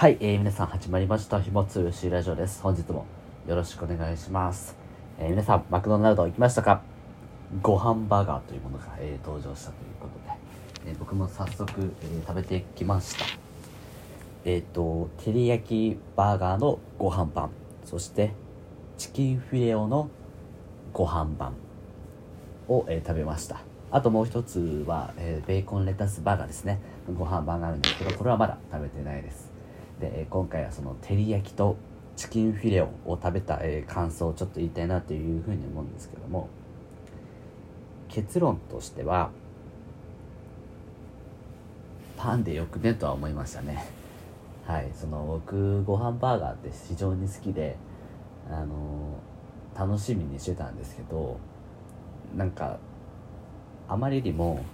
はい、えー、皆さん始まりました。ひもつよしラジオです。本日もよろしくお願いします。えー、皆さん、マクドナルド行きましたか？ご飯バーガーというものが、えー、登場したということで、えー、僕も早速、えー、食べてきました。えっ、と、照り焼きバーガーのご飯パン、そしてチキンフィレオのご飯パンを、え、食べました。あともう一つは、え、ベーコンレタスバーガーですね。ご飯バーガーあるんですけど、これはまだ食べてないです。で今回はその照り焼きとチキンフィレオを食べた、え、感想をちょっと言いたいなというふうに思うんですけども結論としてはパンでよくねとは思いましたね。はいその僕ご飯バーガーって非常に好きであの、楽しみにしてたんですけどなんかあまりにも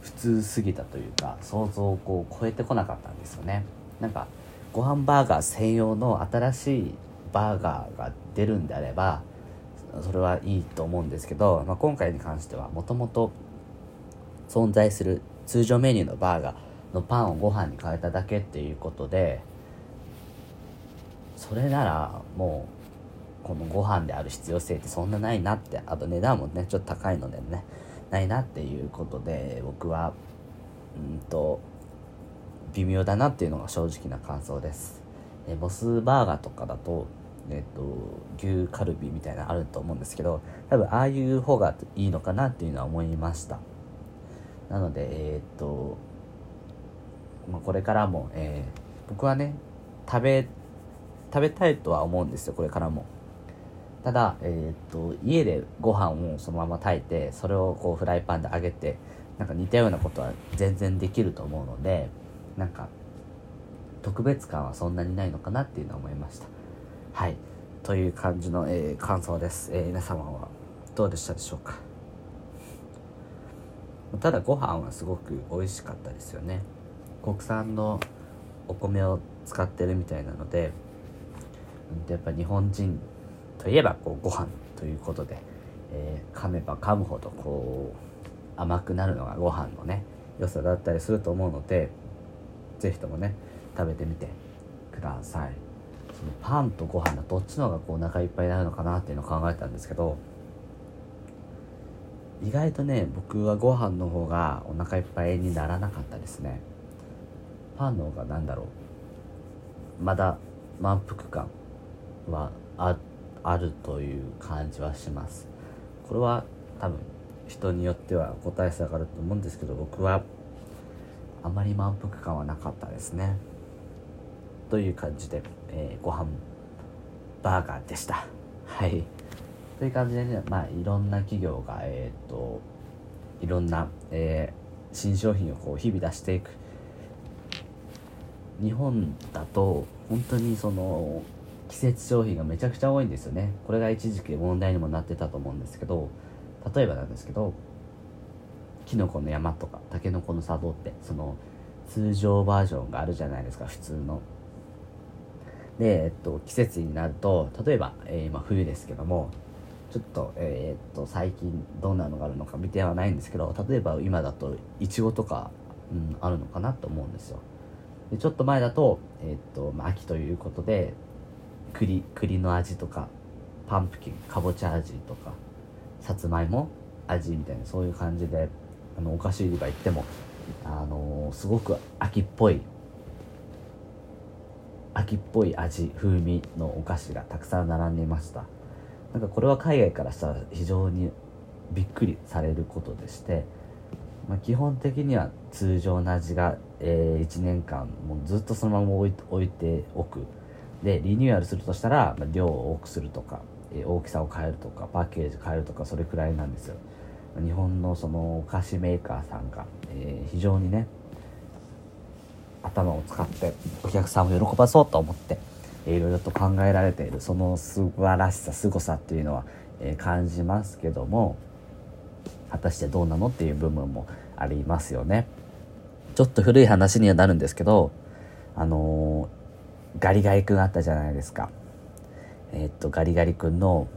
普通すぎたというか想像をこう超えてこなかったんですよね。なんかご飯バーガー専用の新しいバーガーが出るんであればそれはいいと思うんですけど、まあ、今回に関してはもともと存在する通常メニューのバーガーのパンをご飯に変えただけっていうことでそれならもうこのご飯である必要性ってそんなないなってあと値段もねちょっと高いのでねないなっていうことで僕はうんと微妙だなっていうのが正直な感想です。えモスバーガーとかだと、えっ、と、牛カルビみたいなのあると思うんですけど、多分ああいう方がいいのかなっていうのは思いました。なので、えっ、と、まあ、これからも、えー、僕はね、食べ、食べたいとは思うんですよ、これからも。ただ、えっ、と、家でご飯をそのまま炊いて、それをこうフライパンで揚げて、なんか似たようなことは全然できると思うので、なんか特別感はそんなにないのかなっていうのは思いました。はい。という感じの、えー、感想です、えー、皆様はどうでしたでしょうか？ただご飯はすごく美味しかったですよね。国産のお米を使ってるみたいなのでやっぱ日本人といえばこうご飯ということで、えー、噛めば噛むほどこう甘くなるのがご飯のね良さだったりすると思うのでぜひともね食べてみてください。そのパンとご飯だどっちの方がこうお腹いっぱいになるのかなっていうのを考えたんですけど意外とね僕はご飯の方がお腹いっぱいにならなかったですね。パンの方が何だろう。まだ満腹感はああるという感じはします。これは多分人によっては個体差があると思うんですけど僕はあまり満腹感はなかったですね。という感じで、えー、ご飯バーガーでした。はい。という感じでねまあいろんな企業がえっ、といろんな、えー、新商品をこう日々出していく。日本だと本当にその季節商品がめちゃくちゃ多いんですよね。これが一時期問題にもなってたと思うんですけど例えばなんですけどキノコの山とかタケノコの茶道ってその通常バージョンがあるじゃないですか普通の。で、えっと、季節になると例えば、えー、今冬ですけどもちょっと,、えー、っと最近どんなのがあるのか見てはないんですけど例えば今だといちごとか、うん、あるのかなと思うんですよ。でちょっと前だと,、えー、っとまあ、秋ということで栗栗の味とかパンプキンかぼちゃ味とかさつまいも味みたいなそういう感じであのお菓子売り場行っても、あの、すごく秋っぽい秋っぽい味風味のお菓子がたくさん並んでいました。なんかこれは海外からしたら非常にびっくりされることでして、まあ、基本的には通常の味が、えー、1年間もうずっとそのまま置い置いておく。でリニューアルするとしたら、まあ、量を多くするとか、え、大きさを変えるとかパッケージ変えるとかそれくらいなんですよ。日本のそのお菓子メーカーさんが、えー、非常にね頭を使ってお客さんを喜ばそうと思って、いろいろと考えられているその素晴らしさ凄さっていうのは、えー、感じますけども果たしてどうなのっていう部分もありますよね。ちょっと古い話にはなるんですけどあのー、ガリガリ君あったじゃないですか。えー、っとガリガリ君の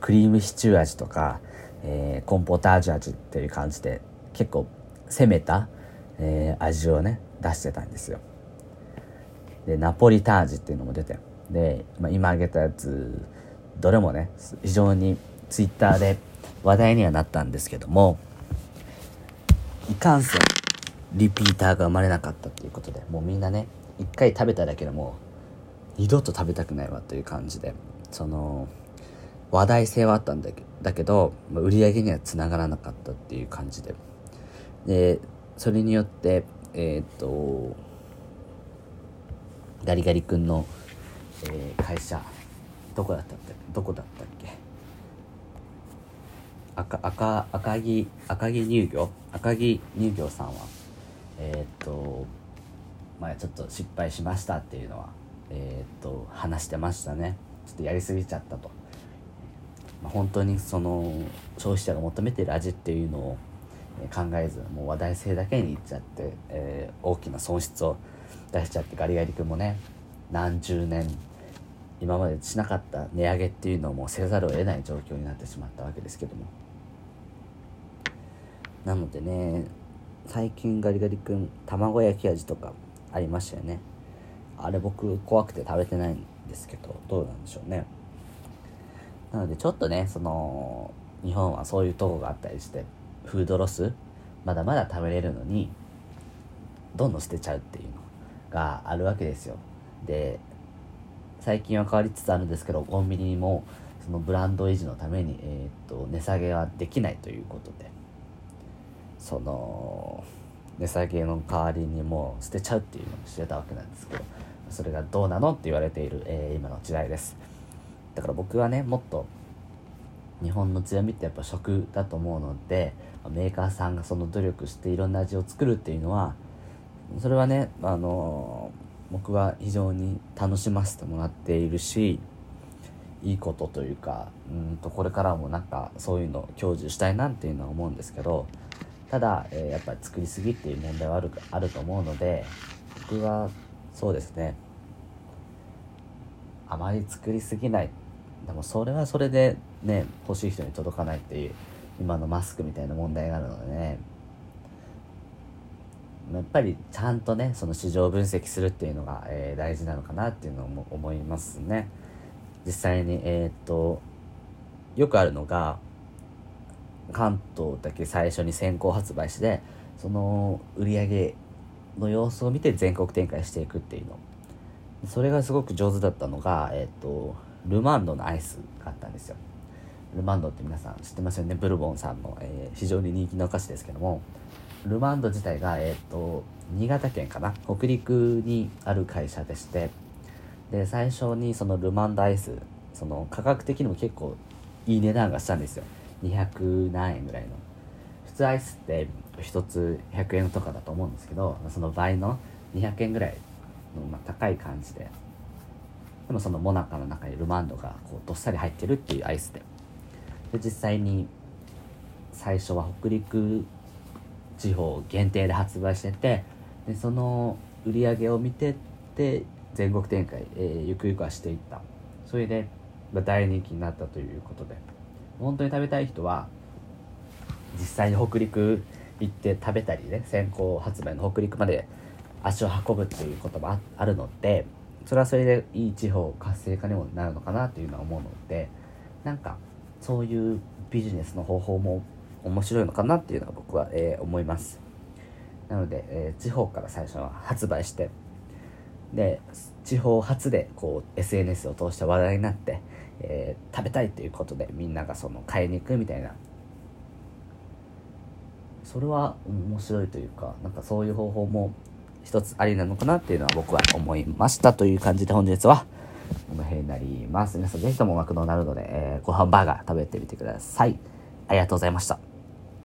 クリームシチュー味とかえー、コンポタージュ味っていう感じで結構攻めた、えー、味をね出してたんですよ。でナポリタージュっていうのも出てで、まあ、今挙げたやつどれもね非常にツイッターで話題にはなったんですけどもいかんせんリピーターが生まれなかったっていうことでもうみんなね一回食べただけでもう二度と食べたくないわという感じでその話題性はあったんだけだけど、まあ、売り上げにはつながらなかったっていう感じで。でそれによってえー、っとガリガリ君の、えー、会社どこだったっけ？どこだったっけ？赤赤赤木赤木乳業？赤木乳業さんはえー、っとまあちょっと失敗しましたっていうのはえ、っと話してましたね。ちょっとやりすぎちゃったと、本当にその消費者が求めてる味っていうのを考えずもう話題性だけにいっちゃって、えー、大きな損失を出しちゃってガリガリ君もね何十年今までしなかった値上げっていうのをもうせざるを得ない状況になってしまったわけですけども。なのでね最近ガリガリ君卵焼き味とかありましたよね。あれ僕怖くて食べてないんですけどどうなんでしょうね。なのでちょっとねその日本はそういうとこがあったりしてフードロスまだまだ食べれるのにどんどん捨てちゃうっていうのがあるわけですよ。で最近は変わりつつあるんですけどコンビニもそのブランド維持のために、えーと、値下げはできないということで。その値下げの代わりにもう捨てちゃうっていうのをしてたわけなんですけどそれがどうなのって言われている、えー、今の時代です。だから僕はねもっと日本の強みってやっぱ食だと思うのでメーカーさんがその努力していろんな味を作るっていうのはそれはねあの僕は非常に楽しませてもらっているしいいことというかうんとこれからもなんかそういうのを享受したいなっていうのは思うんですけどただ、えー、やっぱり作りすぎっていう問題はあるあると思うので僕はそうですね。あまり作りすぎないでもそれはそれでね欲しい人に届かないっていう今のマスクみたいな問題があるのでね。やっぱりちゃんとねその市場分析するっていうのが、えー、大事なのかなっていうのも思いますね。実際にえー、っとよくあるのが関東だけ最初に先行発売してその売り上げの様子を見て全国展開していくっていうの。それがすごく上手だったのが、えっとルマンドのアイスがあったんですよ。ルマンドって皆さん知ってますよね？ブルボンさんの、えー、非常に人気のお菓子ですけども。ルマンド自体が、えーと、新潟県かな？北陸にある会社でして。で最初にそのルマンドアイスその価格的にも結構いい値段がしたんですよ。200何円ぐらいの。普通アイスって1つ100円とかだと思うんですけどその倍の200円ぐらいの、まあ、高い感じででもそのモナカの中にルマンドがこうどっさり入ってるっていうアイスで。で実際に最初は北陸地方限定で発売しててでその売り上げを見てって全国展開、えー、ゆくゆくはしていった。それでま大人気になったということで。本当に食べたい人は実際に北陸行って食べたりね先行発売の北陸まで足を運ぶっていうこともあるのでそれはそれでいい地方活性化にもなるのかなっていうのは思うのでなんかそういうビジネスの方法も面白いのかなっていうのは僕は、えー、思います。なので、えー、地方から最初は発売してで地方発でこう SNS を通して話題になって、えー、食べたいっていうことでみんながその買いに行くみたいな。それは面白いというかなんかそういう方法も一つありなのかなっていうのは僕は思いましたという感じで本日は。この辺になります。皆さんぜひともマクドナルドで、えー、ご飯バーガー食べてみてください。ありがとうございました。